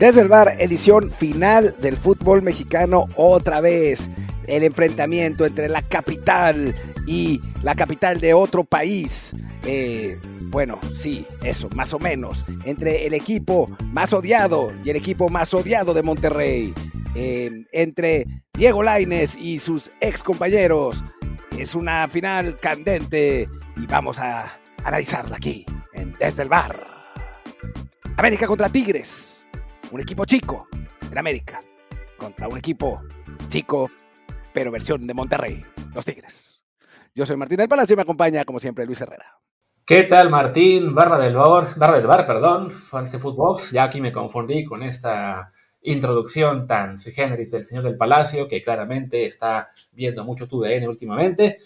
Desde el bar, edición final del fútbol mexicano otra vez. El enfrentamiento entre la capital y la capital de otro país. Eh, bueno, sí, eso, más o menos. Entre el equipo más odiado y el equipo más odiado de Monterrey. Entre Diego Laines y sus ex compañeros. Es una final candente y vamos a analizarla aquí, en Desde el Bar. América contra Tigres. Un equipo chico en América contra un equipo chico, pero versión de Monterrey, los Tigres. Yo soy Martín del Palacio y me acompaña, como siempre, Luis Herrera. ¿Qué tal, Martín? Barra del bar, barra del bar, perdón, Fancy Footbox. Ya aquí me confundí con esta introducción tan sui generis del señor del Palacio, que claramente está viendo mucho TUDN últimamente.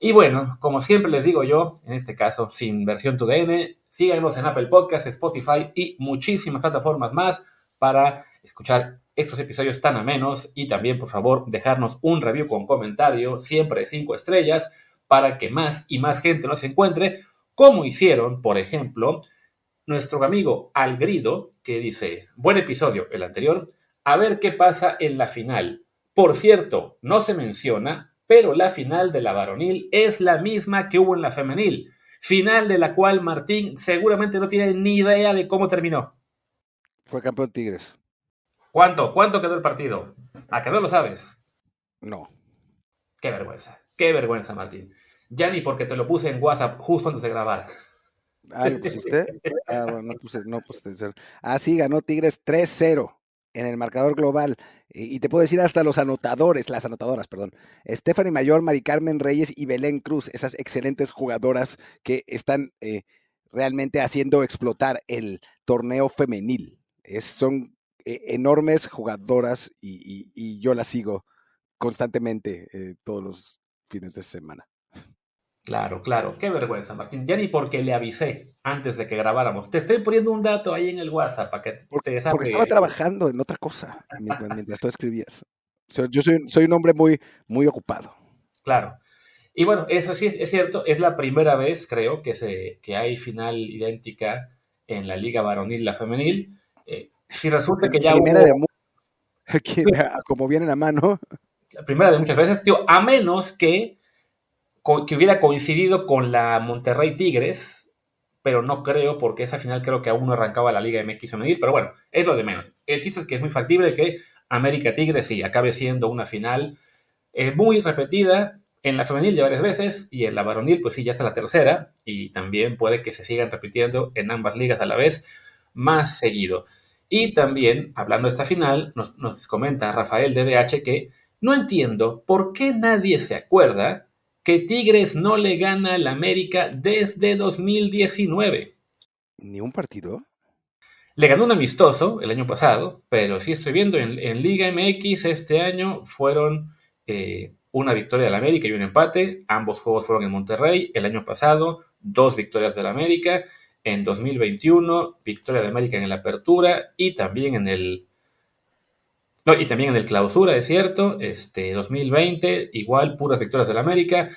Y bueno, como siempre les digo yo, en este caso sin versión TUDN, síganos en Apple Podcasts, Spotify y muchísimas plataformas más para escuchar estos episodios tan amenos y también por favor dejarnos un review con comentario, siempre de cinco estrellas, para que más y más gente nos encuentre, como hicieron, por ejemplo, nuestro amigo Algrido, que dice, buen episodio, el anterior, a ver qué pasa en la final. Por cierto, no se menciona, pero la final de la varonil es la misma que hubo en la femenil, final de la cual Martín seguramente no tiene ni idea de cómo terminó. Fue campeón Tigres. ¿Cuánto? ¿Cuánto quedó el partido? ¿A qué no lo sabes? No. Qué vergüenza, qué vergüenza, Martín. Ya ni porque te lo puse en WhatsApp justo antes de grabar. Ah, ¿lo pusiste? Ah, bueno, no puse, no puse Ah, sí, ganó Tigres 3-0 en el marcador global. Y, te puedo decir hasta los anotadores, las anotadoras, perdón. Stephanie Mayor, Mari Carmen Reyes y Belén Cruz, esas excelentes jugadoras que están eh, realmente haciendo explotar el torneo femenil. Es, son eh, enormes jugadoras y, yo las sigo constantemente eh, todos los fines de semana. Claro, claro, qué vergüenza, Martín. Ya ni porque le avisé antes de que grabáramos. Te estoy poniendo un dato ahí en el WhatsApp para que te Porque estaba trabajando en otra cosa mientras, tú escribías. Yo soy, soy, un hombre muy, muy ocupado. Claro. Y bueno, eso sí es, cierto, es la primera vez, creo, que, se, que hay final idéntica en la Liga Varonil, la femenil. Eh, si resulta que ya primera de como viene la mano. La primera de muchas veces, tío, a menos que que hubiera coincidido con la Monterrey Tigres, pero no creo, porque esa final creo que aún no arrancaba la Liga MX femenil, pero bueno, es lo de menos. El chiste es que es muy factible que América Tigres sí acabe siendo una final eh, muy repetida en la femenil ya varias veces y en la varonil pues sí ya está la tercera y también puede que se sigan repitiendo en ambas ligas a la vez más seguido. Y también, hablando de esta final, nos, nos comenta Rafael DBH que no entiendo por qué nadie se acuerda que Tigres no le gana al América desde 2019. ¿Ni un partido? Le ganó un amistoso el año pasado, pero sí estoy viendo en, Liga MX este año fueron eh, una victoria del América y un empate. Ambos juegos fueron en Monterrey. El año pasado, dos victorias del América. En 2021, victoria de América en la apertura y también en el y también en el clausura, es cierto, este 2020, igual puras victorias del América.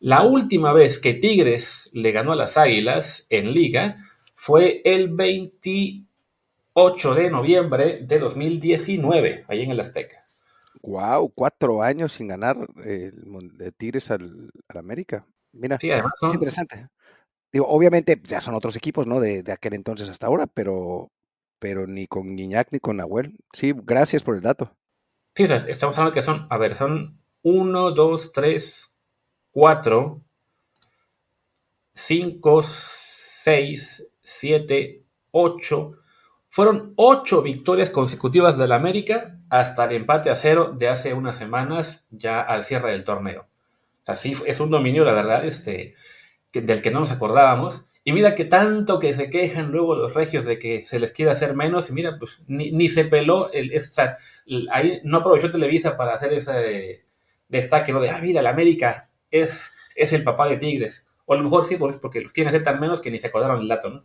La última vez que Tigres le ganó a las Águilas en liga fue el 28 de noviembre de 2019, ahí en el Azteca. Wow, cuatro años sin ganar de Tigres al, América. Mira, es interesante. Digo, obviamente ya son otros equipos, ¿no? De, aquel entonces hasta ahora, pero, pero ni con Guiñac ni con Nahuel. Sí, gracias por el dato. Sí, estamos hablando que son, a ver, son 1, 2, 3, 4, 5, 6, 7, 8. Fueron 8 victorias consecutivas del América hasta el empate a cero de hace unas semanas ya al cierre del torneo. O sea, sí, es un dominio, la verdad, este, del que no nos acordábamos. Y mira que tanto que se quejan luego los regios de que se les quiere hacer menos, y mira, pues ni, se peló, el, o sea, ahí no aprovechó Televisa para hacer ese destaque, ¿no? De, ah, mira, el América es, es el papá de Tigres. O a lo mejor sí, pues porque los tiene hacer tan menos que ni se acordaron el dato, ¿no?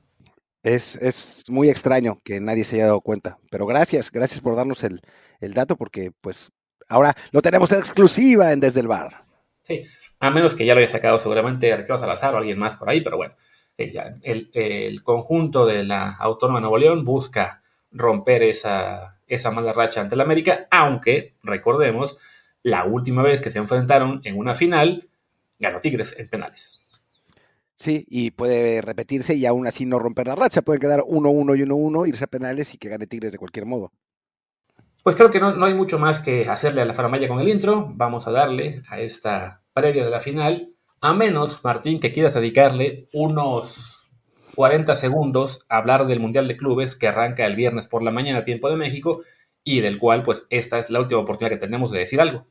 Es, es, muy extraño que nadie se haya dado cuenta. Pero gracias, gracias por darnos el, el dato, porque pues ahora lo tenemos en exclusiva en Desde el Bar. Sí, a menos que ya lo haya sacado seguramente Ricardo Salazar o alguien más por ahí, pero bueno el, el, conjunto de la Autónoma de Nuevo León busca romper esa, esa mala racha ante el América, aunque, recordemos, la última vez que se enfrentaron en una final, ganó Tigres en penales. Sí, y puede repetirse y aún así no romper la racha. Pueden quedar 1-1 y 1-1, irse a penales y que gane Tigres de cualquier modo. Pues creo que no, no hay mucho más que hacerle a la faramaya con el intro. Vamos a darle a esta previa de la final. A menos, Martín, que quieras dedicarle unos 40 segundos a hablar del Mundial de Clubes que arranca el viernes por la mañana, tiempo de México, y del cual, pues, esta es la última oportunidad que tenemos de decir algo.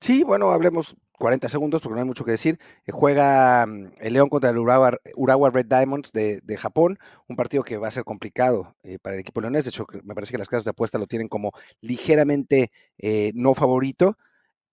Sí, bueno, hablemos 40 segundos porque no hay mucho que decir. Eh, juega mm, el León contra el Urawa, Red Diamonds de, Japón, un partido que va a ser complicado eh, para el equipo leonés. De hecho, me parece que las casas de apuesta lo tienen como ligeramente eh, no favorito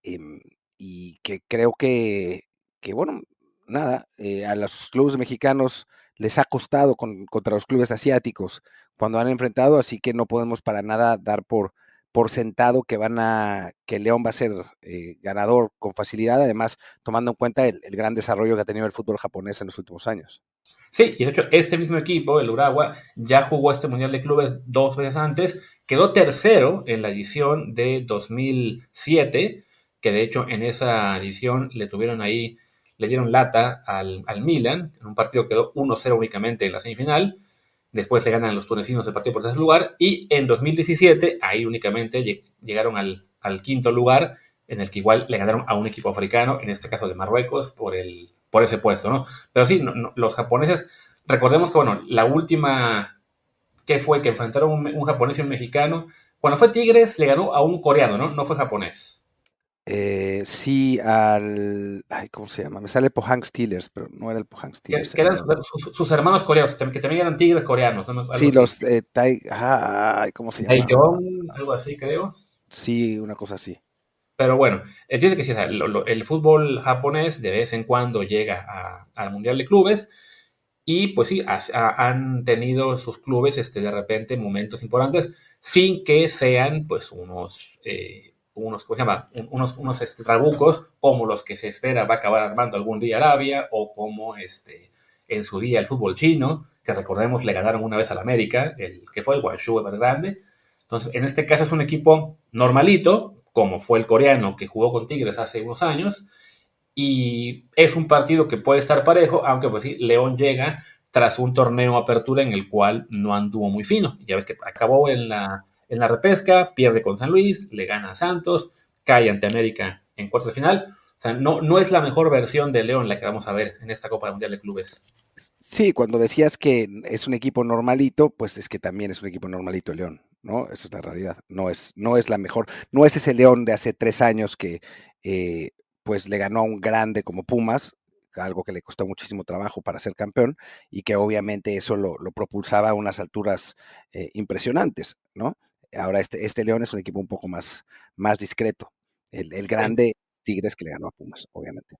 em, y que creo que, que bueno, nada, a los clubes mexicanos les ha costado contra los clubes asiáticos cuando han enfrentado, así que no podemos para nada dar por por sentado que van a que León va a ser eh, ganador con facilidad, además tomando en cuenta el, gran desarrollo que ha tenido el fútbol japonés en los últimos años. Sí, y de hecho este mismo equipo, el Urawa, ya jugó este Mundial de Clubes dos veces antes, quedó tercero en la edición de 2007, que de hecho en esa edición le tuvieron ahí, le dieron lata al, al Milan, en un partido quedó 1-0 únicamente en la semifinal, Después se ganan los tunecinos el partido por tercer lugar. Y en 2017, ahí únicamente llegaron al, quinto lugar, en el que igual le ganaron a un equipo africano, en este caso de Marruecos, por, el, por ese puesto, ¿no? Pero sí, los japoneses, recordemos que, bueno, la última que fue que enfrentaron un, un japonés y un mexicano, cuando fue Tigres le ganó a un coreano, ¿no? No fue japonés. Eh, sí, al. Ay, ¿Cómo se llama? Me sale Pohang Steelers, pero no era el Pohang Steelers. Que, eran sus, hermanos coreanos, que también eran tigres coreanos. sí, los. Eh, ¿Cómo se llama? algo así, creo. Sí, una cosa así. Pero bueno, fíjate que sí, el, fútbol japonés de vez en cuando llega al Mundial de Clubes. Y pues sí, han tenido sus clubes este, de repente momentos importantes sin que sean pues unos. Eh, unos, ¿cómo se llama? unos, unos este, trabucos como los que se espera va a acabar armando algún día Arabia o como este, en su día el fútbol chino, que recordemos le ganaron una vez al América, el que fue el Guangzhou grande Entonces, en este caso es un equipo normalito, como fue el coreano que jugó con Tigres hace unos años, y es un partido que puede estar parejo, aunque pues sí, León llega tras un torneo apertura en el cual no anduvo muy fino. Ya ves que acabó en la en la repesca, pierde con San Luis, le gana a Santos, cae ante América en cuartos de final. O sea, no, no es la mejor versión de León la que vamos a ver en esta Copa Mundial de Clubes. Sí, cuando decías que es un equipo normalito, pues es que también es un equipo normalito León, ¿no? Esa es la realidad. No es, no es la mejor, no es ese León de hace tres años que eh, pues le ganó a un grande como Pumas, algo que le costó muchísimo trabajo para ser campeón y que obviamente eso lo, propulsaba a unas alturas eh, impresionantes, ¿no? Ahora este, este León es un equipo un poco más, más discreto. El, grande Tigres que le ganó a Pumas, obviamente.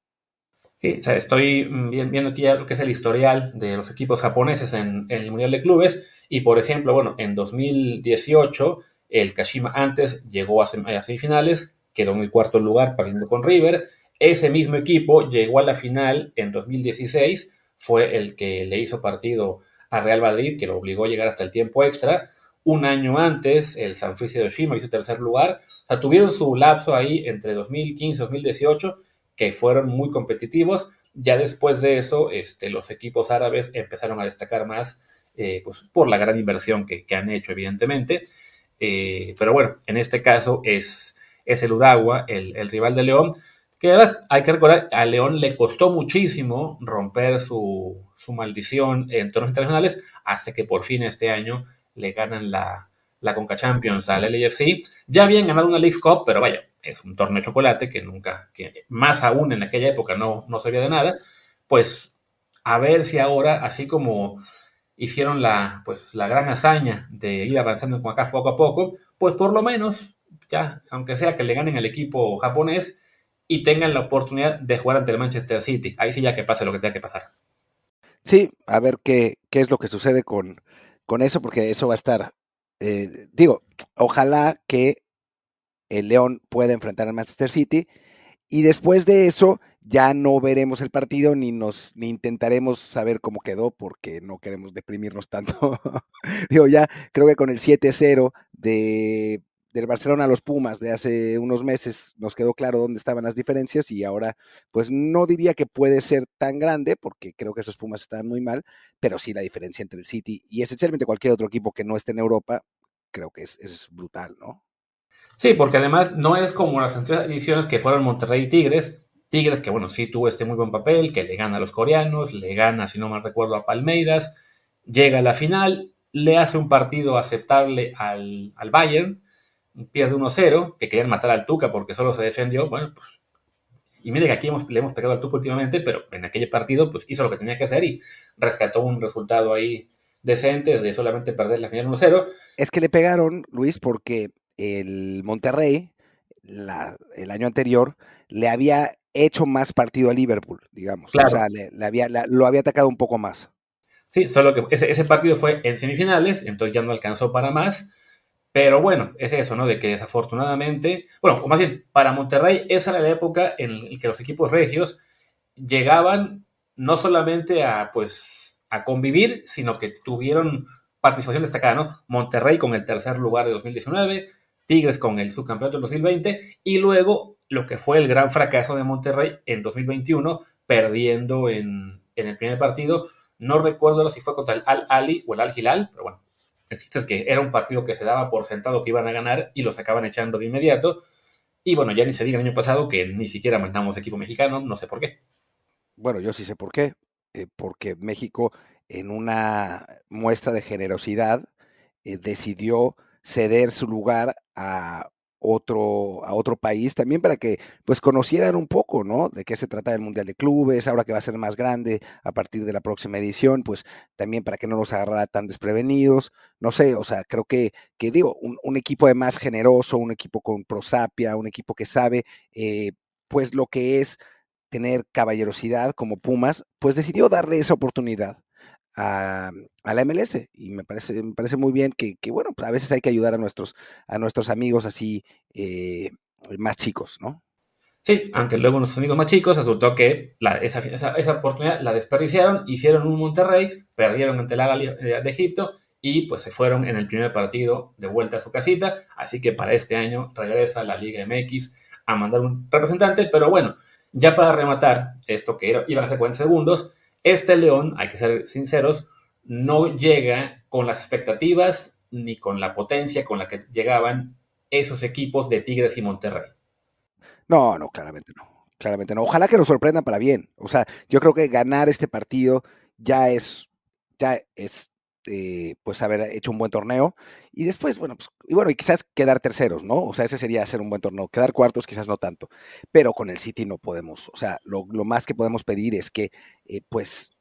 Sí, estoy mm, viendo aquí ya lo que es el historial de los equipos japoneses en, el Mundial de Clubes. Y por ejemplo, bueno, en 2018 el Kashima antes llegó a, semifinales, quedó en el cuarto lugar partiendo con River. Ese mismo equipo llegó a la final en 2016, fue el que le hizo partido a Real Madrid, que lo obligó a llegar hasta el tiempo extra. Un año antes, el San Francisco de Oshima hizo tercer lugar. O sea, tuvieron su lapso ahí entre 2015 y 2018, que fueron muy competitivos. Ya después de eso, este, los equipos árabes empezaron a destacar más eh, pues, por la gran inversión que, han hecho, evidentemente. Eh, pero bueno, en este caso es, es el Uragua, el, el, rival de León, que además hay que recordar, a León le costó muchísimo romper su, su maldición en torneos internacionales hasta que por fin este año le ganan la, la Conca Champions al LAFC. Ya habían ganado una League Cup, pero vaya, es un torneo de chocolate que nunca, que más aún en aquella época no, no servía de nada. Pues a ver si ahora, así como hicieron la, pues, la gran hazaña de ir avanzando con acá poco a poco, pues por lo menos, ya, aunque sea que le ganen al equipo japonés y tengan la oportunidad de jugar ante el Manchester City. Ahí sí ya que pase lo que tenga que pasar. Sí, a ver qué, qué es lo que sucede con, con eso, porque eso va a estar, eh, digo, ojalá que el León pueda enfrentar al Manchester City y después de eso ya no veremos el partido ni nos ni intentaremos saber cómo quedó porque no queremos deprimirnos tanto. Digo, ya creo que con el 7-0 de del Barcelona a los Pumas de hace unos meses nos quedó claro dónde estaban las diferencias y ahora pues no diría que puede ser tan grande porque creo que esos Pumas están muy mal, pero sí la diferencia entre el City y esencialmente cualquier otro equipo que no esté en Europa creo que es, brutal, ¿no? Sí, porque además no es como las anteriores ediciones que fueron Monterrey y Tigres. Tigres que, bueno, sí tuvo este muy buen papel, que le gana a los coreanos, le gana, si no mal recuerdo, a Palmeiras, llega a la final, le hace un partido aceptable al, al Bayern, pierde 1-0, que querían matar al Tuca porque solo se defendió. Bueno, pues, y mire que aquí hemos, le hemos pegado al Tuca últimamente, pero en aquel partido pues hizo lo que tenía que hacer y rescató un resultado ahí decente de solamente perder la final 1-0. Es que le pegaron, Luis, porque el Monterrey el año anterior le había hecho más partido a Liverpool, digamos. O sea, le, había, lo había atacado un poco más. Sí, solo que ese, ese, partido fue en semifinales, entonces ya no alcanzó para más. Pero bueno, es eso, ¿no? De que desafortunadamente, bueno, o más bien, para Monterrey esa era la época en la que los equipos regios llegaban no solamente a, pues, a convivir, sino que tuvieron participación destacada, ¿no? Monterrey con el tercer lugar de 2019, Tigres con el subcampeonato del 2020 y luego lo que fue el gran fracaso de Monterrey en 2021, perdiendo en, en el primer partido. No recuerdo si fue contra el Al Ali o el Al Hilal, pero bueno, el chiste es que era un partido que se daba por sentado que iban a ganar y los acaban echando de inmediato. Y bueno, ya ni se diga el año pasado que ni siquiera mandamos equipo mexicano, no sé por qué. Bueno, yo sí sé por qué. Eh, porque México, en una muestra de generosidad, eh, decidió ceder su lugar a otro, a otro país, también para que pues conocieran un poco, ¿no? De qué se trata el Mundial de Clubes, ahora que va a ser más grande a partir de la próxima edición, pues también para que no nos agarrara tan desprevenidos, no sé, o sea, creo que, que digo, un, equipo además generoso, un equipo con prosapia, un equipo que sabe, eh, pues lo que es tener caballerosidad como Pumas, pues decidió darle esa oportunidad a, la MLS y me parece, me parece muy bien que, bueno, a veces hay que ayudar a nuestros, a nuestros amigos así eh, más chicos, ¿no? Sí, aunque luego nuestros amigos más chicos resultó que esa, esa, oportunidad la desperdiciaron, hicieron un Monterrey, perdieron ante la de, de Egipto y pues se fueron en el primer partido de vuelta a su casita, así que para este año regresa la Liga MX a mandar un representante, pero bueno, ya para rematar esto que iban a ser 40 segundos, este León, hay que ser sinceros, no llega con las expectativas ni con la potencia con la que llegaban esos equipos de Tigres y Monterrey. No, no, claramente no. Claramente no. Ojalá que nos sorprendan para bien. O sea, yo creo que ganar este partido ya es, ya es eh, pues haber hecho un buen torneo y después, bueno, pues, y bueno, y quizás quedar terceros, ¿no? O sea, ese sería hacer un buen torneo. Quedar cuartos quizás no tanto, pero con el City no podemos, o sea, lo, más que podemos pedir es que, eh, pues,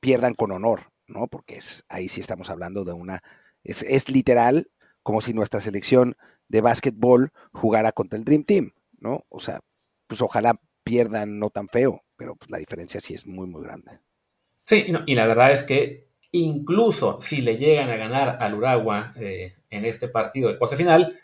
pierdan con honor, ¿no? Porque es, ahí sí estamos hablando de una, es, es literal como si nuestra selección de básquetbol jugara contra el Dream Team, ¿no? O sea, pues ojalá pierdan no tan feo, pero pues la diferencia sí es muy, muy grande. Sí, y la verdad es que incluso si le llegan a ganar al Uragua eh, en este partido de cuarto final,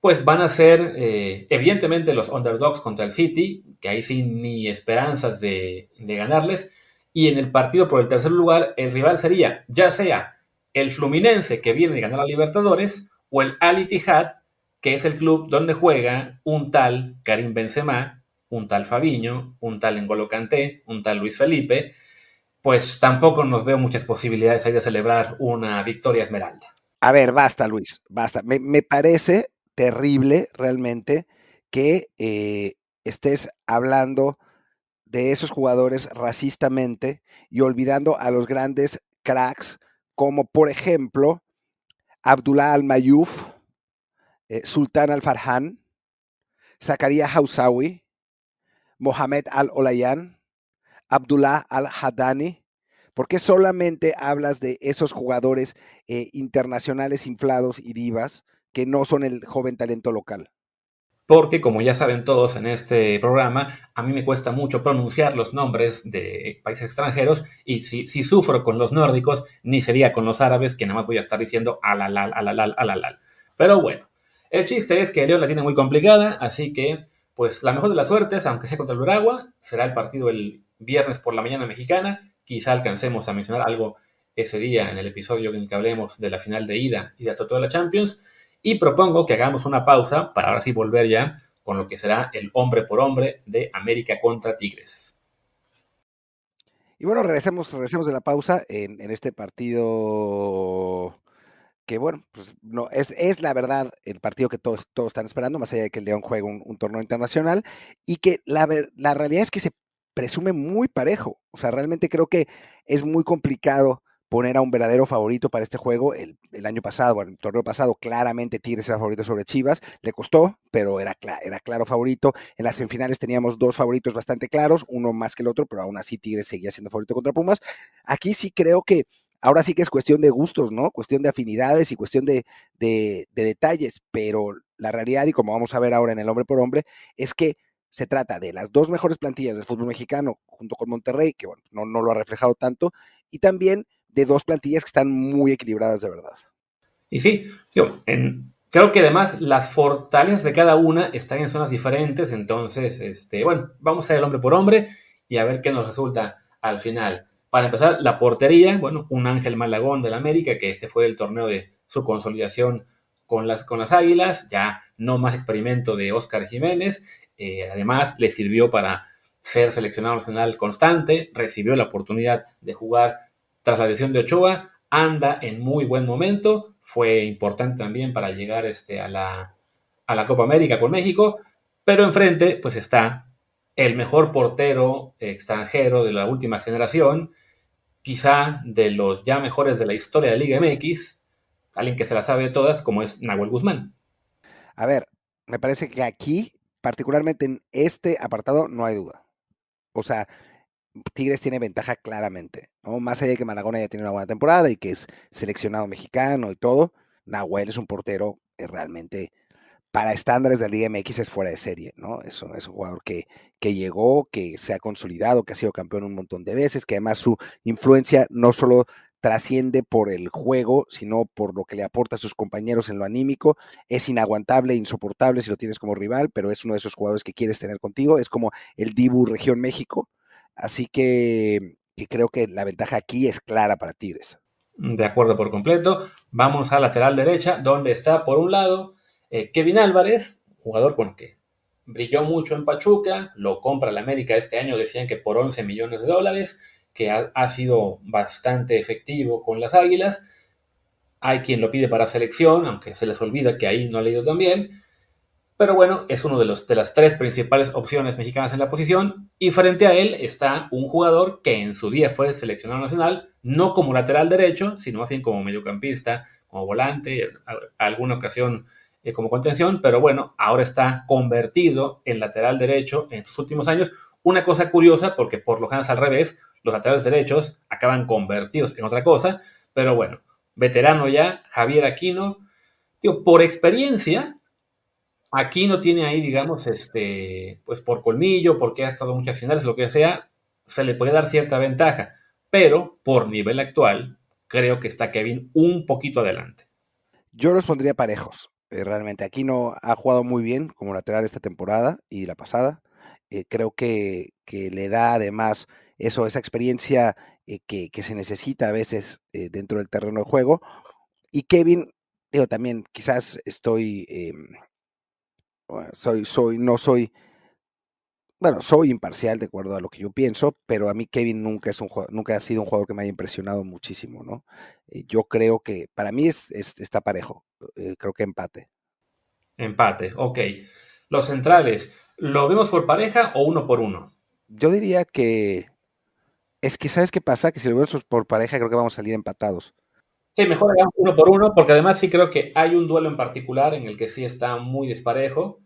pues van a ser eh, evidentemente los underdogs contra el City, que ahí sí ni esperanzas de, ganarles, y en el partido por el tercer lugar el rival sería ya sea el Fluminense que viene de ganar a Libertadores o el Al Ittihad, que es el club donde juega un tal Karim Benzema, un tal Fabiño, un tal N'Golo un tal Luis Felipe, pues tampoco nos veo muchas posibilidades ahí de celebrar una victoria esmeralda. A ver, basta, Luis, basta. Me, parece terrible realmente que eh, estés hablando de esos jugadores racistamente y olvidando a los grandes cracks, como por ejemplo Abdullah Al-Mayuf, eh, Sultan Al-Farhan, Zakaria Hausawi, Mohamed Al-Olayan, Abdullah Al-Haddani? ¿Por qué solamente hablas de esos jugadores eh, internacionales inflados y divas que no son el joven talento local? Porque, como ya saben todos en este programa, a mí me cuesta mucho pronunciar los nombres de países extranjeros y si, sufro con los nórdicos, ni sería con los árabes, que nada más voy a estar diciendo alalal, alalal, alalal. Pero bueno, el chiste es que León la tiene muy complicada, así que pues la mejor de las suertes, aunque sea contra el Uragua, será el partido el viernes por la mañana mexicana. Quizá alcancemos a mencionar algo ese día en el episodio en el que hablemos de la final de ida y de todo de la Champions. Y propongo que hagamos una pausa para ahora sí volver ya con lo que será el hombre por hombre de América contra Tigres. Y bueno, regresemos, regresemos de la pausa en, este partido que bueno, pues no, es, es la verdad el partido que todos, todos están esperando, más allá de que el León juegue un, torneo internacional, y que la, la realidad es que se presume muy parejo. O sea, realmente creo que es muy complicado poner a un verdadero favorito para este juego. El, año pasado, el torneo pasado, claramente Tigres era favorito sobre Chivas. Le costó, pero era, claro favorito. En las semifinales teníamos dos favoritos bastante claros, uno más que el otro, pero aún así Tigres seguía siendo favorito contra Pumas. Aquí sí creo que ahora sí que es cuestión de gustos, ¿no? Cuestión de afinidades y cuestión de detalles, pero la realidad, y como vamos a ver ahora en el hombre por hombre, es que se trata de las dos mejores plantillas del fútbol mexicano, junto con Monterrey, que bueno, no, no lo ha reflejado tanto, y también de dos plantillas que están muy equilibradas de verdad. Y sí, yo, creo que además las fortalezas de cada una están en zonas diferentes, entonces, este, bueno, vamos a ir hombre por hombre y a ver qué nos resulta al final. Para empezar, la portería, bueno, un Ángel Malagón del América, que este fue el torneo de su consolidación con las, con las Águilas, ya no más experimento de Óscar Jiménez, eh, además le sirvió para ser seleccionado nacional constante, recibió la oportunidad de jugar tras la lesión de Ochoa, anda en muy buen momento, fue importante también para llegar este, a, la, a la Copa América con México, pero enfrente pues está el mejor portero extranjero de la última generación, quizá de los ya mejores de la historia de Liga MX, alguien que se la sabe de todas, como es Nahuel Guzmán. A ver, me parece que aquí, particularmente en este apartado, no hay duda. O sea, Tigres tiene ventaja claramente, ¿no? Más allá de que Malagón ya tiene una buena temporada y que es seleccionado mexicano y todo, Nahuel es un portero realmente para estándares de la Liga MX es fuera de serie, ¿no? Es un, es un jugador que, que llegó, que se ha consolidado, que ha sido campeón un montón de veces, que además su influencia no solo trasciende por el juego, sino por lo que le aporta a sus compañeros en lo anímico. Es inaguantable, insoportable si lo tienes como rival, pero es uno de esos jugadores que quieres tener contigo. Es como el Dibu Región México, Así que, creo que la ventaja aquí es clara para Tigres. De acuerdo por completo. Vamos a lateral derecha, donde está por un lado eh, Kevin Álvarez, jugador con que brilló mucho en Pachuca, lo compra la América este año, decían que por 11 millones de dólares, que ha, ha, sido bastante efectivo con las Águilas. Hay quien lo pide para selección, aunque se les olvida que ahí no ha leído tan bien. Pero bueno, es uno de, de las tres principales opciones mexicanas en la posición. Y frente a él está un jugador que en su día fue seleccionado nacional, no como lateral derecho, sino más bien como mediocampista, como volante, alguna ocasión eh, como contención. Pero bueno, ahora está convertido en lateral derecho en sus últimos años. Una cosa curiosa, porque por lo general al revés, los laterales derechos acaban convertidos en otra cosa. Pero bueno, veterano ya, Javier Aquino. por experiencia, Aquí no tiene ahí, digamos, este, pues por colmillo, porque ha estado muchas finales, lo que sea, se le puede dar cierta ventaja, pero por nivel actual, creo que está Kevin un poquito adelante. Yo los pondría parejos. Eh, realmente, aquí no ha jugado muy bien como lateral esta temporada y la pasada. Eh, creo que, le da además eso, esa experiencia eh, que, se necesita a veces dentro del terreno de juego. Y Kevin, digo, también quizás estoy em, soy, soy, no soy, bueno, soy imparcial de acuerdo a lo que yo pienso, pero a mí Kevin nunca es un nunca ha sido un jugador que me haya impresionado muchísimo, ¿no? Eh, yo creo que para mí es, está parejo, eh, creo que empate. Empate, ok. Los centrales, ¿lo vemos por pareja o uno por uno? Yo diría que es que sabes qué pasa, que si lo vemos por pareja creo que vamos a salir empatados. Sí, mejor hagamos uno por uno, porque además sí creo que hay un duelo en particular en el que sí está muy desparejo,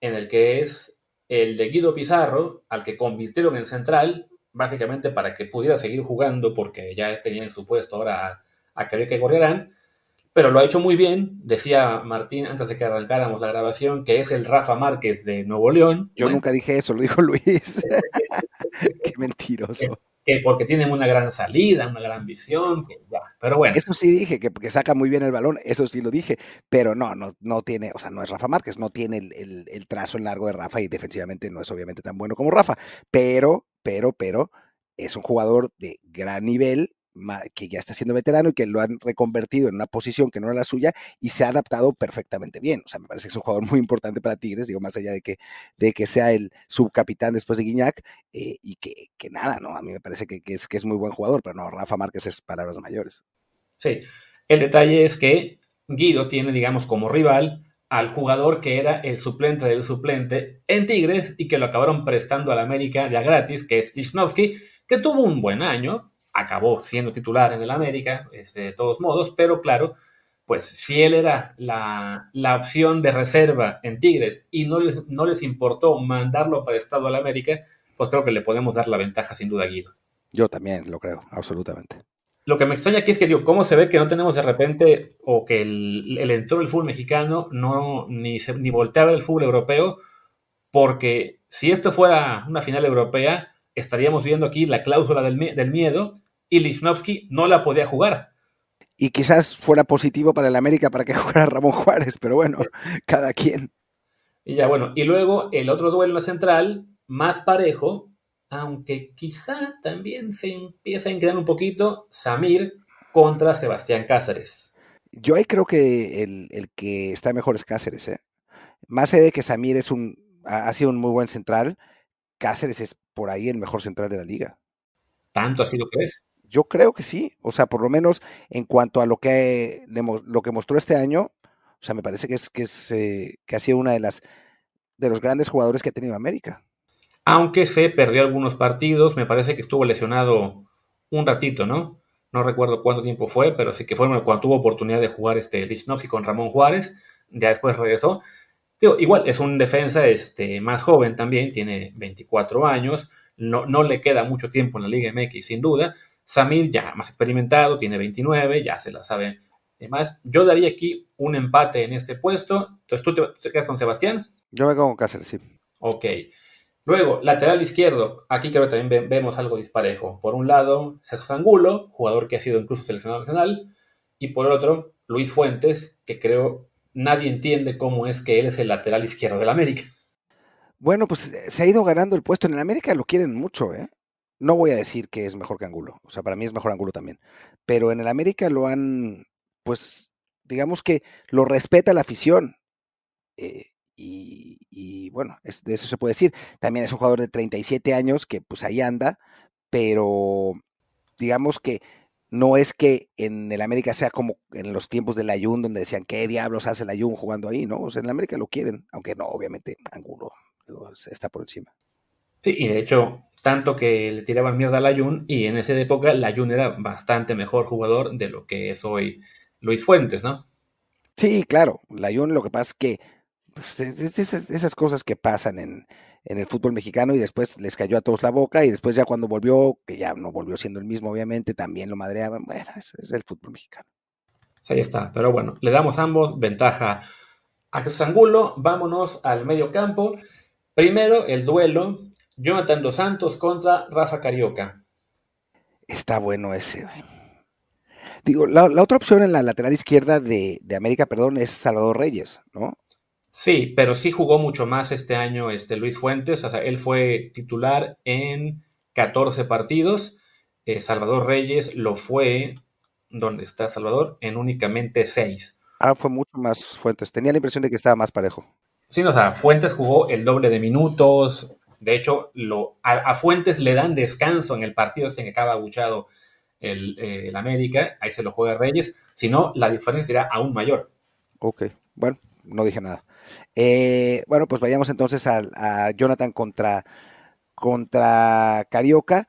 en el que es el de Guido Pizarro, al que convirtieron en central, básicamente para que pudiera seguir jugando, porque ya tenía en su puesto ahora a, querer que corrieran, pero lo ha hecho muy bien. Decía Martín antes de que arrancáramos la grabación que es el Rafa Márquez de Nuevo León. Yo nunca dije eso, lo dijo Luis. Qué mentiroso porque tienen una gran salida, una gran visión, pero bueno. Eso sí dije, que, que, saca muy bien el balón, eso sí lo dije, pero no, no, no tiene, o sea, no es Rafa Márquez, no tiene el, el trazo en largo de Rafa y defensivamente no es obviamente tan bueno como Rafa, pero, pero, pero es un jugador de gran nivel que ya está siendo veterano y que lo han reconvertido en una posición que no era la suya y se ha adaptado perfectamente bien. O sea, me parece que es un jugador muy importante para Tigres, digo, más allá de que, de que sea el subcapitán después de Guiñac eh, y que, que, nada, ¿no? A mí me parece que, que, es, que es muy buen jugador, pero no, Rafa Márquez es palabras mayores. Sí, el detalle es que Guido tiene, digamos, como rival al jugador que era el suplente del suplente en Tigres y que lo acabaron prestando a la América ya gratis, que es Lichnowsky, que tuvo un buen año, acabó siendo titular en el América, este, de todos modos, pero claro, pues Fiel era la, la, opción de reserva en Tigres y no les, no les importó mandarlo para Estado al América, pues creo que le podemos dar la ventaja sin duda a Guido. Yo también lo creo, absolutamente. Lo que me extraña aquí es que, digo, ¿cómo se ve que no tenemos de repente, o que el, el entorno del fútbol mexicano no ni, se, ni volteaba el fútbol europeo? Porque si esto fuera una final europea, estaríamos viendo aquí la cláusula del, del miedo y Lichnowsky no la podía jugar. Y quizás fuera positivo para el América para que jugara Ramón Juárez, pero bueno, cada quien. Y ya bueno, y luego el otro duelo en la central, más parejo, aunque quizá también se empieza a inclinar un poquito, Samir contra Sebastián Cáceres. Yo ahí creo que el, el que está mejor es Cáceres, ¿eh? Más allá de que Samir es un, ha sido un muy buen central, Cáceres es por ahí el mejor central de la liga. ¿Tanto así lo crees? Yo creo que sí, o sea, por lo menos en cuanto a lo que, lo que mostró este año, o sea, me parece que es, que es eh, que ha sido una de las de los grandes jugadores que ha tenido América. Aunque se perdió algunos partidos, me parece que estuvo lesionado un ratito, ¿no? No recuerdo cuánto tiempo fue, pero sí que fue cuando tuvo oportunidad de jugar este Lichnowsky con Ramón Juárez, ya después regresó. Igual es un defensa este, más joven también, tiene 24 años, no, no le queda mucho tiempo en la Liga MX sin duda, Samir ya más experimentado, tiene 29, ya se la sabe más. Yo daría aquí un empate en este puesto. Entonces, ¿tú te, quedas con Sebastián? Yo me quedo con Cáceres, sí. Ok. Luego, lateral izquierdo. Aquí creo que también vemos algo disparejo. Por un lado, Jesús Angulo, jugador que ha sido incluso seleccionado nacional. Y por otro, Luis Fuentes, que creo nadie entiende cómo es que él es el lateral izquierdo del América. Bueno, pues se ha ido ganando el puesto. En el América lo quieren mucho, ¿eh? no voy a decir que es mejor que Angulo, o sea, para mí es mejor Angulo también, pero en el América lo han, pues, digamos que lo respeta la afición. Eh, y, bueno, de eso se puede decir. También es un jugador de 37 años que pues ahí anda, pero digamos que no es que en el América sea como en los tiempos del Ayun, donde decían, ¿qué diablos hace el Ayun jugando ahí? ¿no? O sea, en el América lo quieren, aunque no, obviamente, Angulo está por encima. Sí, y de hecho, tanto que le tiraban mierda a Layun y en esa época Layun era bastante mejor jugador de lo que es hoy Luis Fuentes, ¿no? Sí, claro, Layun lo que pasa es que pues, esas, cosas que pasan en, el fútbol mexicano y después les cayó a todos la boca y después ya cuando volvió, que ya no volvió siendo el mismo obviamente, también lo madreaban, bueno, es, es el fútbol mexicano. Ahí está, pero bueno, le damos ambos ventaja a Jesús Angulo, vámonos al medio campo. Primero, el duelo Jonathan Dos Santos contra Rafa Carioca. Está bueno ese. Digo, la, otra opción en la lateral izquierda de, América, perdón, es Salvador Reyes, ¿no? Sí, pero sí jugó mucho más este año este Luis Fuentes. O sea, él fue titular en 14 partidos. Eh, Salvador Reyes lo fue, ¿dónde está Salvador? En únicamente 6. Ah, fue mucho más Fuentes. Tenía la impresión de que estaba más parejo. Sí, o sea, Fuentes jugó el doble de minutos, de hecho, lo, a, Fuentes le dan descanso en el partido este en que acaba aguchado el, América, ahí se lo juega Reyes, si no, la diferencia será aún mayor. Ok, bueno, no dije nada. Eh, bueno, pues vayamos entonces a, Jonathan contra, contra Carioca,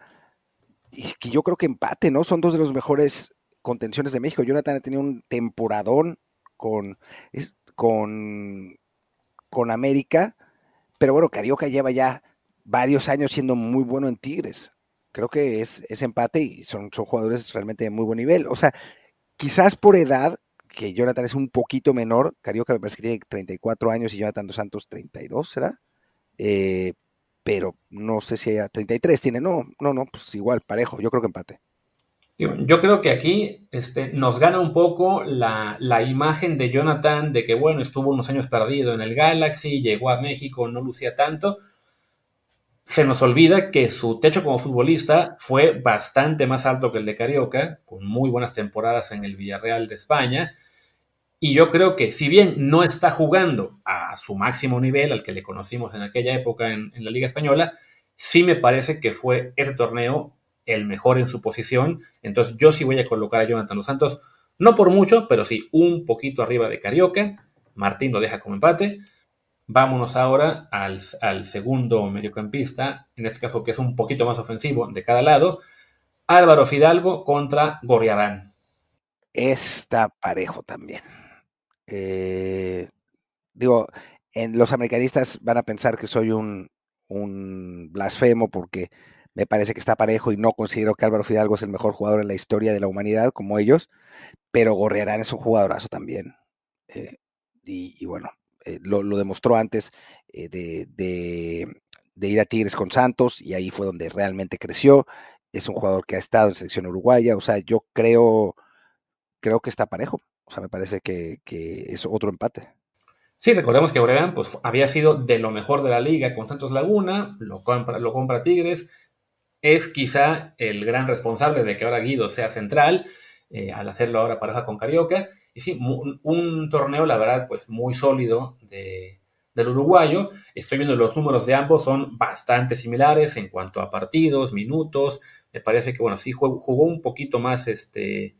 y que yo creo que empate, ¿no? Son dos de los mejores contenciones de México. Jonathan ha tenido un temporadón con, con, con América, pero bueno, Carioca lleva ya varios años siendo muy bueno en Tigres. Creo que es, empate y son, son jugadores realmente de muy buen nivel. O sea, quizás por edad, que Jonathan es un poquito menor, Carioca me parece que tiene 34 años y Jonathan Dos Santos 32, ¿será? Eh, pero no sé si haya 33 tiene. No, no, no, pues igual, parejo. Yo creo que empate. Yo creo que aquí este, nos gana un poco la, la, imagen de Jonathan de que, bueno, estuvo unos años perdido en el Galaxy, llegó a México, no lucía tanto. Se nos olvida que su techo como futbolista fue bastante más alto que el de Carioca, con muy buenas temporadas en el Villarreal de España. Y yo creo que si bien no está jugando a su máximo nivel, al que le conocimos en aquella época en, la Liga Española, sí me parece que fue ese torneo el mejor en su posición. Entonces yo sí voy a colocar a Jonathan Los Santos, no por mucho, pero sí un poquito arriba de Carioca. Martín lo deja como empate. Vámonos ahora al, segundo mediocampista, en este caso que es un poquito más ofensivo de cada lado. Álvaro Fidalgo contra Gorriarán. Está parejo también. Eh, digo, en los americanistas van a pensar que soy un, blasfemo porque me parece que está parejo y no considero que Álvaro Fidalgo es el mejor jugador en la historia de la humanidad como ellos, pero Gorriarán es un jugadorazo también. Eh, y, bueno, eh, lo, demostró antes eh, de, ir a Tigres con Santos y ahí fue donde realmente creció. Es un jugador que ha estado en selección uruguaya, o sea, yo creo, creo que está parejo. O sea, me parece que, es otro empate. Sí, recordemos que Gorriarán pues, había sido de lo mejor de la liga con Santos Laguna, lo compra, lo compra Tigres, es quizá el gran responsable de que ahora Guido sea central, eh, al hacerlo ahora pareja con Carioca. Y sí, un, torneo, la verdad, pues muy sólido del uruguayo. Estoy viendo los números de ambos, son bastante similares en cuanto a partidos, minutos. Me parece que, bueno, sí jugó, un poquito más, este,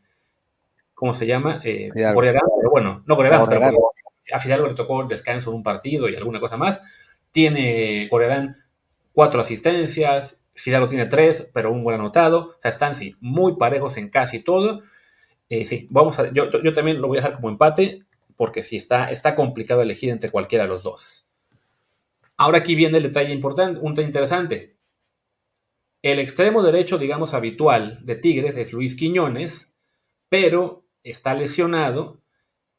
¿cómo se llama? Eh, pero bueno, no Corearán, pero a Fidalgo le tocó descanso en un partido y alguna cosa más. Tiene Corearán cuatro asistencias, Fidalgo tiene tres, pero un buen anotado. O sea, están sí, muy parejos en casi todo. Eh, sí, vamos a. Yo, yo, también lo voy a dejar como empate, porque sí, está, está complicado elegir entre cualquiera de los dos. Ahora aquí viene el detalle importante, un detalle interesante. El extremo derecho, digamos, habitual de Tigres es Luis Quiñones, pero está lesionado.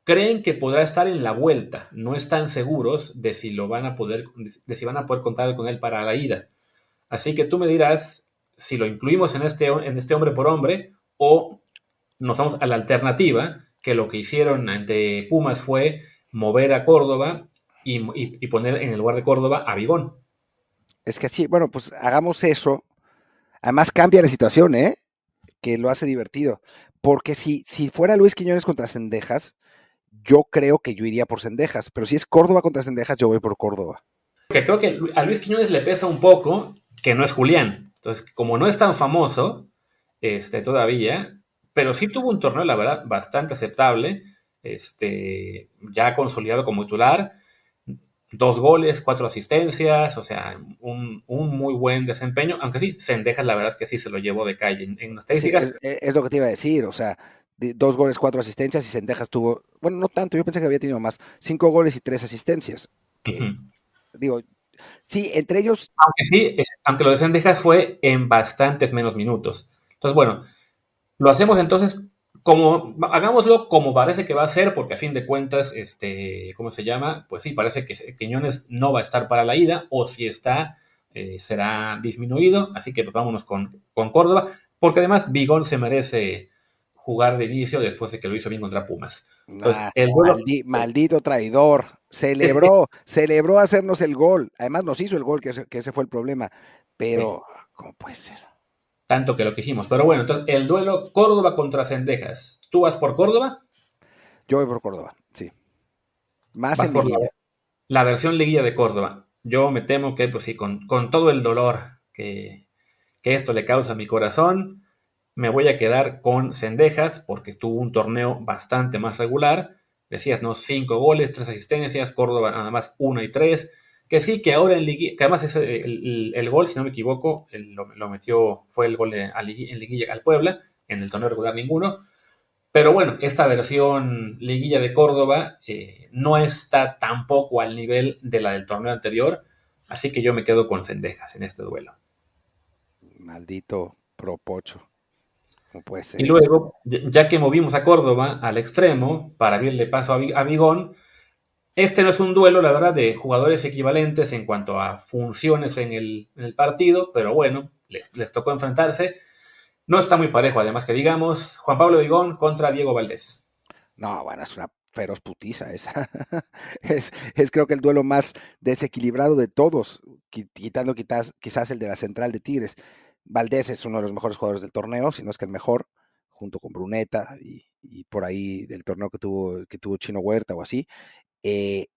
Creen que podrá estar en la vuelta. No están seguros de si lo van a poder, de si van a poder contar con él para la ida. Así que tú me dirás si lo incluimos en este, en este hombre por hombre o nos vamos a la alternativa, que lo que hicieron ante Pumas fue mover a Córdoba y, poner en el lugar de Córdoba a Bigón. Es que sí, bueno, pues hagamos eso. Además cambia la situación, ¿eh? Que lo hace divertido. Porque si, si fuera Luis Quiñones contra Cendejas, yo creo que yo iría por Cendejas. Pero si es Córdoba contra Cendejas, yo voy por Córdoba. Porque creo que a Luis Quiñones le pesa un poco que no es Julián. Entonces, como no es tan famoso este, todavía, pero sí tuvo un torneo, la verdad, bastante aceptable, este, ya consolidado como titular, dos goles, cuatro asistencias, o sea, un, muy buen desempeño, aunque sí, Sendejas la verdad es que sí se lo llevó de calle en, estadísticas. es, lo que te iba a decir, o sea, dos goles, cuatro asistencias y Sendejas tuvo, bueno, no tanto, yo pensé que había tenido más, cinco goles y tres asistencias. Digo, Sí, entre ellos. Aunque sí, aunque lo de Sendejas fue en bastantes menos minutos. Entonces, bueno, lo hacemos entonces como, hagámoslo como parece que va a ser, porque a fin de cuentas, este, ¿cómo se llama? Pues sí, parece que Quiñones no va a estar para la ida, o si está, eh, será disminuido, así que vámonos con, con Córdoba, porque además Bigón se merece jugar de inicio después de que lo hizo bien contra Pumas. el maldito traidor. Celebró, celebró hacernos el gol. Además nos hizo el gol, que ese, fue el problema. Pero, ¿cómo puede ser? Tanto que lo que hicimos. Pero bueno, entonces el duelo Córdoba contra Cendejas. ¿Tú vas por Córdoba? Yo voy por Córdoba, sí. Más en liguilla. La versión liguilla de Córdoba. Yo me temo que, pues sí, con, todo el dolor que, que esto le causa a mi corazón, me voy a quedar con Cendejas porque tuvo un torneo bastante más regular. Decías, ¿no? Cinco goles, tres asistencias, Córdoba nada más una y tres. Que sí, que ahora en Liguilla, que además ese, el, gol, si no me equivoco, lo, metió, fue el gol en Liguilla al Puebla, en el torneo regular ninguno. Pero bueno, esta versión Liguilla de Córdoba eh, no está tampoco al nivel de la del torneo anterior, así que yo me quedo con Cendejas en este duelo. Maldito propocho. Y luego, ya que movimos a Córdoba al extremo para abrirle paso a Vigón, Este no es un duelo, la verdad, de jugadores equivalentes en cuanto a funciones en el, partido, pero bueno, les, les, tocó enfrentarse. No está muy parejo, además que digamos, Juan Pablo Vigón contra Diego Valdés. No, bueno, es una feroz putiza esa. es, es, creo que el duelo más desequilibrado de todos, quitando quizás, quizás el de la central de Tigres. Valdés es uno de los mejores jugadores del torneo, si no es que el mejor, junto con Bruneta y, y por ahí del torneo que tuvo, que tuvo Chino Huerta o así. Eh,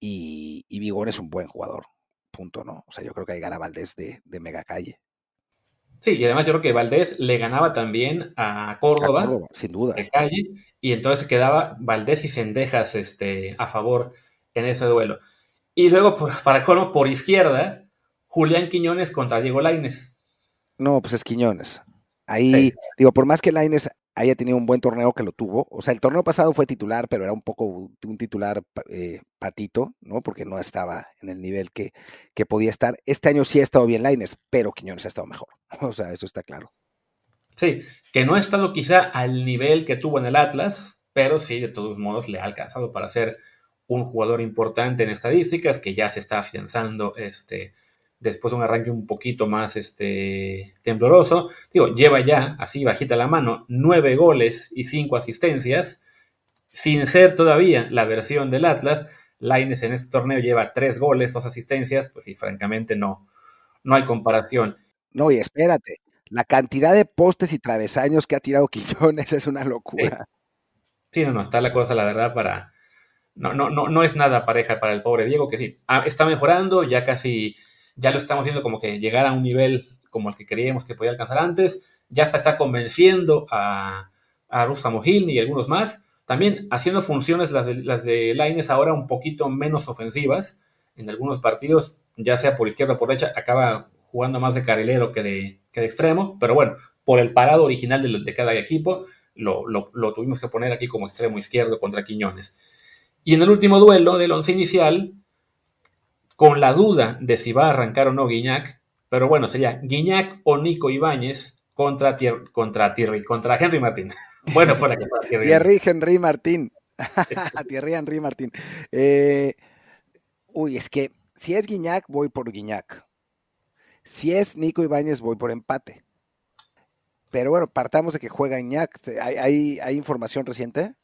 y, y, Vigón es un buen jugador, punto, ¿no? O sea, yo creo que ahí gana Valdés de, de mega calle. Sí, y además yo creo que Valdés le ganaba también a Córdoba, sin duda. De calle, y entonces quedaba Valdés y Cendejas este, a favor en ese duelo. Y luego, para colmo, por izquierda, Julián Quiñones contra Diego Laines. No, pues es Quiñones. Ahí, digo, por más que Laines haya tenido un buen torneo que lo tuvo. O sea, el torneo pasado fue titular, pero era un poco un titular eh, patito, ¿no? Porque no estaba en el nivel que, que, podía estar. Este año sí ha estado bien Laines, pero Quiñones ha estado mejor. O sea, eso está claro. Sí, que no ha estado quizá al nivel que tuvo en el Atlas, pero sí, de todos modos, le ha alcanzado para ser un jugador importante en estadísticas, que ya se está afianzando este, después de un arranque un poquito más este, tembloroso. Digo, lleva ya, así bajita la mano, nueve goles y cinco asistencias, sin ser todavía la versión del Atlas. Laines en este torneo lleva tres goles, dos asistencias, pues sí, francamente no, no hay comparación. No, y espérate, la cantidad de postes y travesaños que ha tirado Quillones es una locura. Sí, no, no, está la cosa, la verdad, para... No, no, no, no es nada pareja para el pobre Diego, que sí, ah, está mejorando, ya casi ya lo estamos viendo como que llegar a un nivel como el que creíamos que podía alcanzar antes, ya está, está convenciendo a, a Rustamo y algunos más, también haciendo funciones las de, las de Laines ahora un poquito menos ofensivas, en algunos partidos, ya sea por izquierda o por derecha, acaba jugando más de carrilero que de, que de extremo, pero bueno, por el parado original de, de cada equipo, lo, lo, lo, tuvimos que poner aquí como extremo izquierdo contra Quiñones. Y en el último duelo del once inicial, con la duda de si va a arrancar o no Guiñac, pero bueno, sería Guiñac o Nico Ibáñez contra, contra Thierry, contra Henry Martín. bueno, fuera que fuera Thierry. Thierry Henry Martín. Thierry Henry Martín. Eh, uy, es que si es Guiñac, voy por Guiñac. Si es Nico Ibáñez, voy por empate. Pero bueno, partamos de que juega Guiñac. ¿Hay, hay información reciente?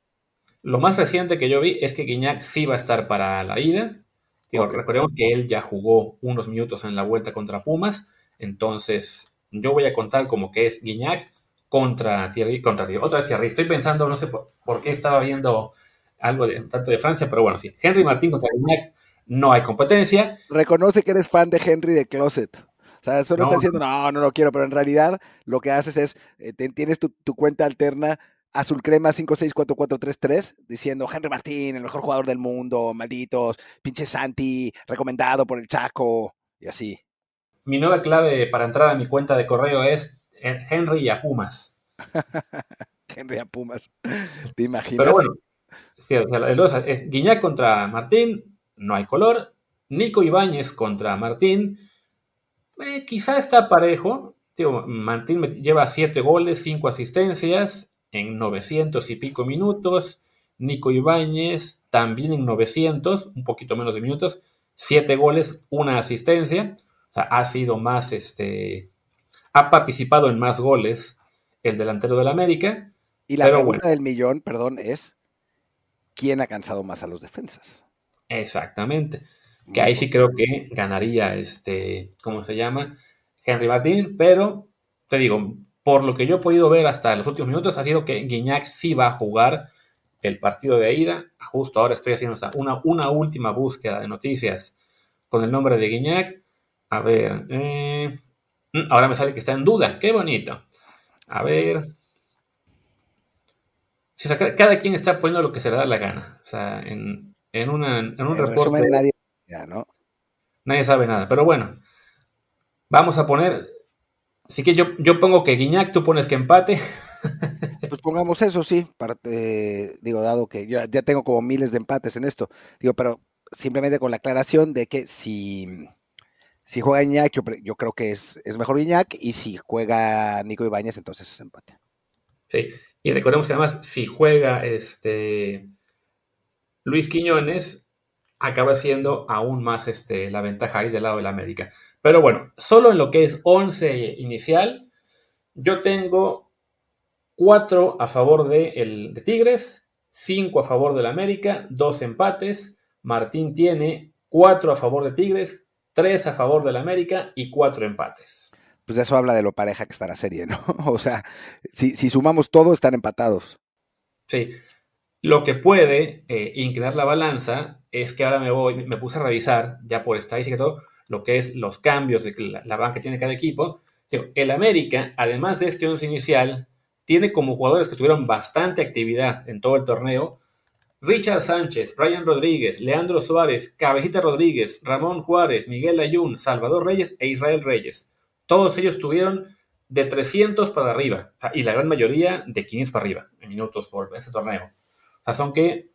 Lo más reciente que yo vi es que Guiñac sí va a estar para la ida Recordemos que él ya jugó unos minutos en la vuelta contra Pumas, entonces yo voy a contar como que es Guiñac contra Thierry, contra Thierry. Otra vez Thierry, estoy pensando, no sé por, qué estaba viendo algo de tanto de Francia, pero bueno, sí. Henry Martín contra Guiñac, no hay competencia. Reconoce que eres fan de Henry de Closet. O sea, solo no. está diciendo, no, no lo quiero, pero en realidad lo que haces es, eh, tienes tu, tu cuenta alterna Azul Crema 564433 diciendo Henry Martín, el mejor jugador del mundo, malditos, pinche Santi, recomendado por el Chaco y así. Mi nueva clave para entrar a mi cuenta de correo es Henry a Pumas. Henry a Pumas. ¿Te imaginas? Pero bueno, sí, es Guiñac contra Martín, no hay color. Nico Ibáñez contra Martín, eh, quizá está parejo. Tío, Martín lleva 7 goles, 5 asistencias en 900 y pico minutos. Nico Ibáñez también en 900, un poquito menos de minutos. 7 goles, una asistencia. O sea, ha sido más, este, ha participado en más goles el delantero del América. Y la pregunta del millón, perdón, es ¿quién ha cansado más a los defensas? Exactamente. Que ahí sí creo que ganaría este, ¿cómo se llama? Henry Martín, pero te digo, por lo que yo he podido ver hasta los últimos minutos, ha sido que Guiñac sí va a jugar el partido de ida. Justo ahora estoy haciendo una, una última búsqueda de noticias con el nombre de Guiñac. A ver, eh, mm, ahora me sale que está en duda. Qué bonito. A ver. cada quien está poniendo lo que se le da la gana. O sea, en, en, una, en un reporte. nadie, nadie sabe nada. Pero bueno, vamos a poner Así que yo, yo pongo que Guiñac, tú pones que empate. Pues pongamos eso, sí, parte, digo, dado que yo ya tengo como miles de empates en esto, digo, pero simplemente con la aclaración de que si, si juega Guiñac, yo, creo que es, es mejor Guiñac, y si juega Nico Ibáñez, entonces es empate. Sí, y recordemos que además, si juega este Luis Quiñones, acaba siendo aún más este, la ventaja ahí del lado de la América. Pero bueno, solo en lo que es 11 inicial, yo tengo 4 a favor de, el, de Tigres, 5 a favor del América, 2 empates. Martín tiene 4 a favor de Tigres, 3 a favor del América y 4 empates. Pues eso habla de lo pareja que está la serie, ¿no? O sea, si, si sumamos todo, están empatados. Sí. Lo que puede eh, inclinar la balanza es que ahora me voy, me puse a revisar, ya por estadística y todo, lo que es los cambios de la, banca que tiene cada equipo. El América, además de este once inicial, tiene como jugadores que tuvieron bastante actividad en todo el torneo. Richard Sánchez, Brian Rodríguez, Leandro Suárez, Cabejita Rodríguez, Ramón Juárez, Miguel Ayun, Salvador Reyes e Israel Reyes. Todos ellos tuvieron de 300 para arriba, y la gran mayoría de 500 para arriba en minutos por ese torneo son que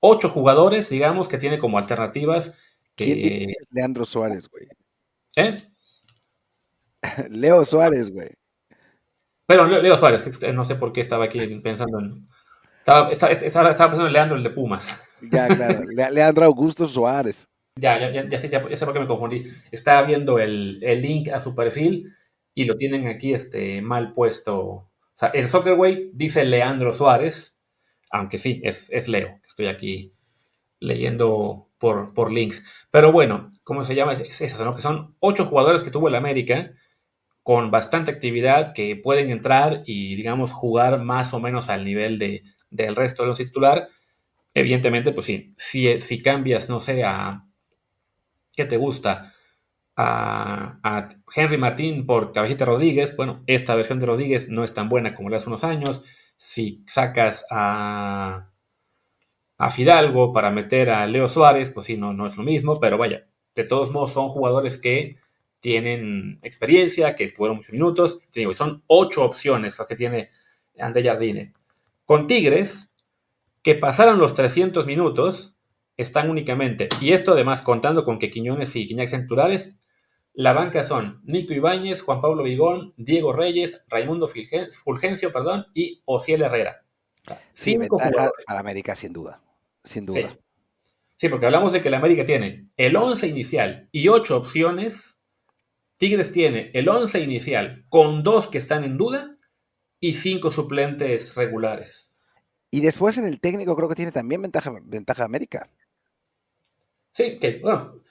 ocho jugadores, digamos, que tiene como alternativas. Que... Leandro Suárez, güey? ¿Eh? Leo Suárez, güey. Pero Leo Suárez, no sé por qué estaba aquí pensando en. Estaba, pensando en Leandro, el de Pumas. Ya, claro. Leandro Augusto Suárez. Ya, ya, ya, ya, ya, sé por qué me confundí. Estaba viendo el, el, link a su perfil y lo tienen aquí este, mal puesto. O sea, en Soccerway dice Leandro Suárez, aunque sí, es, es Leo, estoy aquí leyendo por, por links. Pero bueno, ¿cómo se llama? Es eso, ¿no? Que son ocho jugadores que tuvo el América con bastante actividad que pueden entrar y, digamos, jugar más o menos al nivel de, del resto de los titular. Evidentemente, pues sí, si, si cambias, no sé, a... ¿Qué te gusta? A, Henry Martín por Cabecita Rodríguez. Bueno, esta versión de Rodríguez no es tan buena como la hace unos años si sacas a, a Fidalgo para meter a Leo Suárez, pues sí, no, no es lo mismo, pero vaya, de todos modos son jugadores que tienen experiencia, que tuvieron muchos minutos, son ocho opciones las que tiene André Jardine. Con Tigres, que pasaron los 300 minutos, están únicamente, y esto además contando con que Quiñones y Quiñac sean titulares, la banca son Nico Ibáñez, Juan Pablo Vigón, Diego Reyes, Raimundo Fulgencio perdón, y Ociel Herrera. Cinco jugadores. para América, sin duda. Sin duda. Sí. porque hablamos de que la América tiene el 11 inicial y 8 opciones. Tigres tiene el 11 inicial con dos que están en duda y 5 suplentes regulares. Y después en el técnico creo que tiene también ventaja, ventaja América. Sí, que bueno,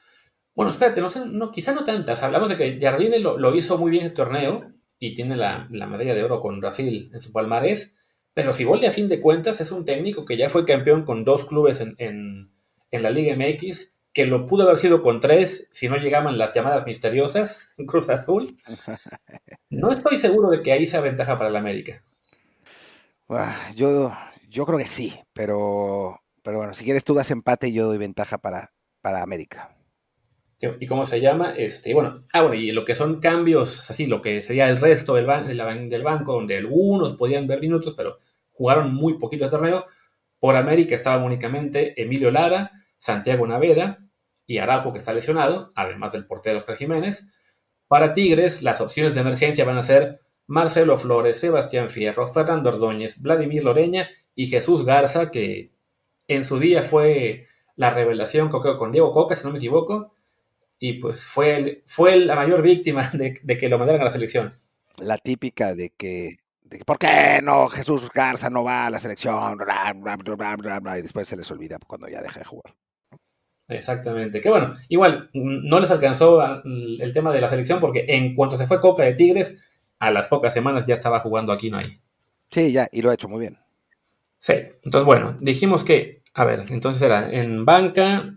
bueno, espérate, no, sé, no, quizá no tantas. Hablamos de que Jardine lo, hizo muy bien este torneo y tiene la, medalla de oro con Brasil en su palmarés. Pero Siboldi, a fin de cuentas, es un técnico que ya fue campeón con dos clubes en, la Liga MX, que lo pudo haber sido con tres si no llegaban las llamadas misteriosas en Cruz Azul. No estoy seguro de que ahí sea ventaja para el América. Yo, yo creo que sí, pero, pero bueno, si quieres tú das empate y yo doy ventaja para, para América. ¿Y cómo se llama? Este, bueno, ah, bueno, y lo que son cambios, así, lo que sería el resto del, del banco, donde algunos podían ver minutos, pero jugaron muy poquito de torneo. Por América estaban únicamente Emilio Lara, Santiago Naveda y Araujo, que está lesionado, además del portero Oscar Jiménez. Para Tigres, las opciones de emergencia van a ser Marcelo Flores, Sebastián Fierro, Fernando Ordóñez, Vladimir Loreña y Jesús Garza, que en su día fue la revelación con Diego Coca, si no me equivoco, y pues fue, fue la mayor víctima de, que lo mandaran a la selección. La típica de que, ¿por qué no Jesús Garza no va a la selección? y después se les olvida cuando ya deja de jugar. Exactamente. Que bueno, igual no les alcanzó el tema de la selección porque en cuanto se fue Coca de Tigres, a las pocas semanas ya estaba jugando aquí, no hay. Sí, ya, y lo ha hecho muy bien. Sí, entonces bueno, dijimos que, a ver, entonces era en banca,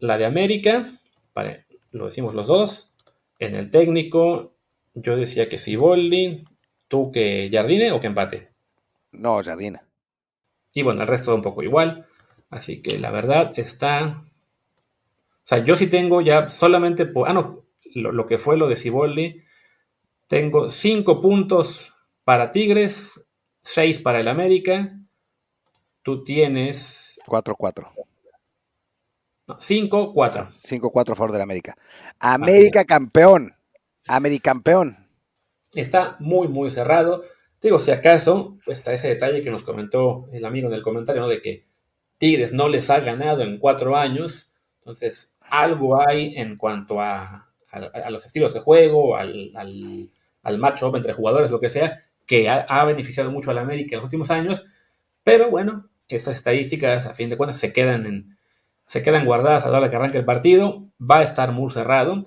la de América, vale, lo decimos los dos. En el técnico, yo decía que Siboldi, tú que Jardine o que empate. No, Jardine. Y bueno, el resto da un poco igual. Así que la verdad está. O sea, yo sí tengo ya solamente por. Ah, no, lo, que fue lo de Siboldi. Tengo cinco puntos para Tigres, seis para el América. Tú tienes. 4-4. 5-4. 5-4 a favor de la América. América campeón. Americampeón. Está muy, muy cerrado. Digo, si acaso, está ese detalle que nos comentó el amigo en el comentario, ¿no? De que Tigres no les ha ganado en cuatro años. Entonces, algo hay en cuanto a, los estilos de juego, al, al, match-up entre jugadores, lo que sea, que ha, beneficiado mucho a la América en los últimos años, pero bueno, esas estadísticas, a fin de cuentas, se quedan, en, se quedan guardadas a la hora que arranque el partido, va a estar muy cerrado.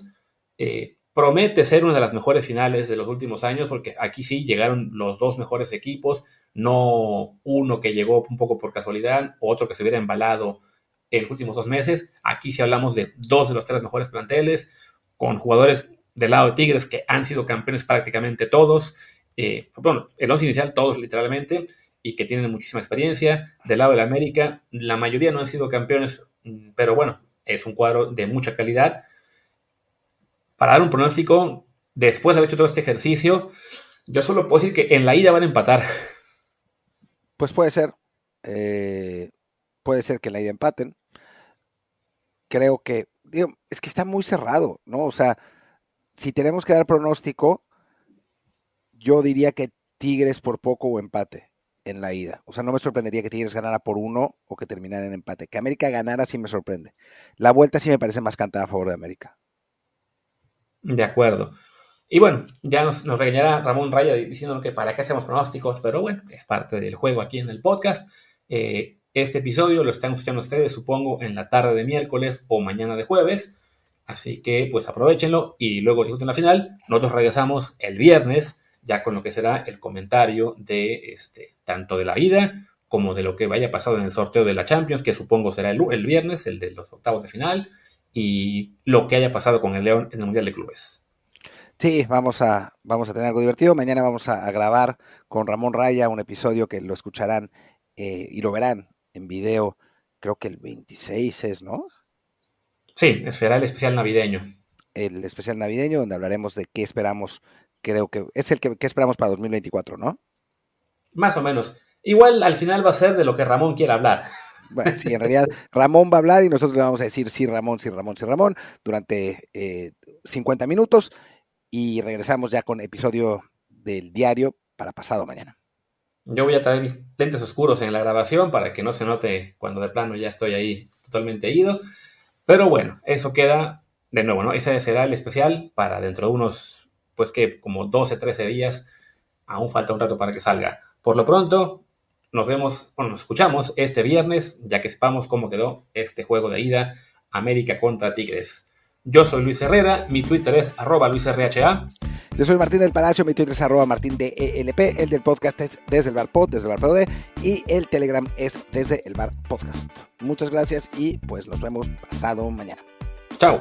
Eh, promete ser una de las mejores finales de los últimos años, porque aquí sí llegaron los dos mejores equipos, no uno que llegó un poco por casualidad, otro que se hubiera embalado en los últimos dos meses. Aquí sí hablamos de dos de los tres mejores planteles, con jugadores del lado de Tigres que han sido campeones prácticamente todos, eh, bueno, el once inicial todos literalmente, y que tienen muchísima experiencia. Del lado de la América, la mayoría no han sido campeones, pero bueno, es un cuadro de mucha calidad para dar un pronóstico, después de haber hecho todo este ejercicio, yo solo puedo decir que en la ida van a empatar. Pues puede ser. Eh, puede ser que en la ida empaten. Creo que, digo, es que está muy cerrado, ¿no? O sea, si tenemos que dar pronóstico, yo diría que Tigres por poco o empate en la ida. O sea, no me sorprendería que Tigres ganara por uno o que terminara en empate. Que América ganara sí me sorprende. La vuelta sí me parece más cantada a favor de América. De acuerdo. Y bueno, ya nos, regañará Ramón Raya diciendo que para qué hacemos pronósticos, pero bueno, es parte del juego aquí en el podcast. Eh, este episodio lo están escuchando ustedes, supongo, en la tarde de miércoles o mañana de jueves. Así que pues aprovechenlo y luego disfruten la final. Nosotros regresamos el viernes ya con lo que será el comentario de este, tanto de la ida como de lo que vaya pasado en el sorteo de la Champions, que supongo será el, el viernes, el de los octavos de final, y lo que haya pasado con el León en el Mundial de Clubes. Sí, vamos a, vamos a tener algo divertido. Mañana vamos a, grabar con Ramón Raya un episodio que lo escucharán eh, y lo verán en video, creo que el 26 es, ¿no? Sí, será el especial navideño. El especial navideño donde hablaremos de qué esperamos, creo que es el que, esperamos para 2024, ¿no? Más o menos. Igual al final va a ser de lo que Ramón quiera hablar. Bueno, sí, en realidad Ramón va a hablar y nosotros le vamos a decir sí, Ramón, sí, Ramón, sí, Ramón durante 50 eh, minutos y regresamos ya con episodio del diario para pasado mañana. Yo voy a traer mis lentes oscuros en la grabación para que no se note cuando de plano ya estoy ahí totalmente ido. Pero bueno, eso queda de nuevo, ¿no? Ese será el especial para dentro de unos, pues que como 12, 13 días. Aún falta un rato para que salga. Por lo pronto, nos vemos, o nos escuchamos este viernes, ya que sepamos cómo quedó este juego de ida América contra Tigres. Yo soy Luis Herrera, mi Twitter es arroba luisrha. Yo soy Martín del Palacio, mi Twitter es arroba martín de ELP, el del podcast es desde el bar pod, desde el bar POD, y el Telegram es desde el bar podcast. Muchas gracias y pues nos vemos pasado mañana. Chao.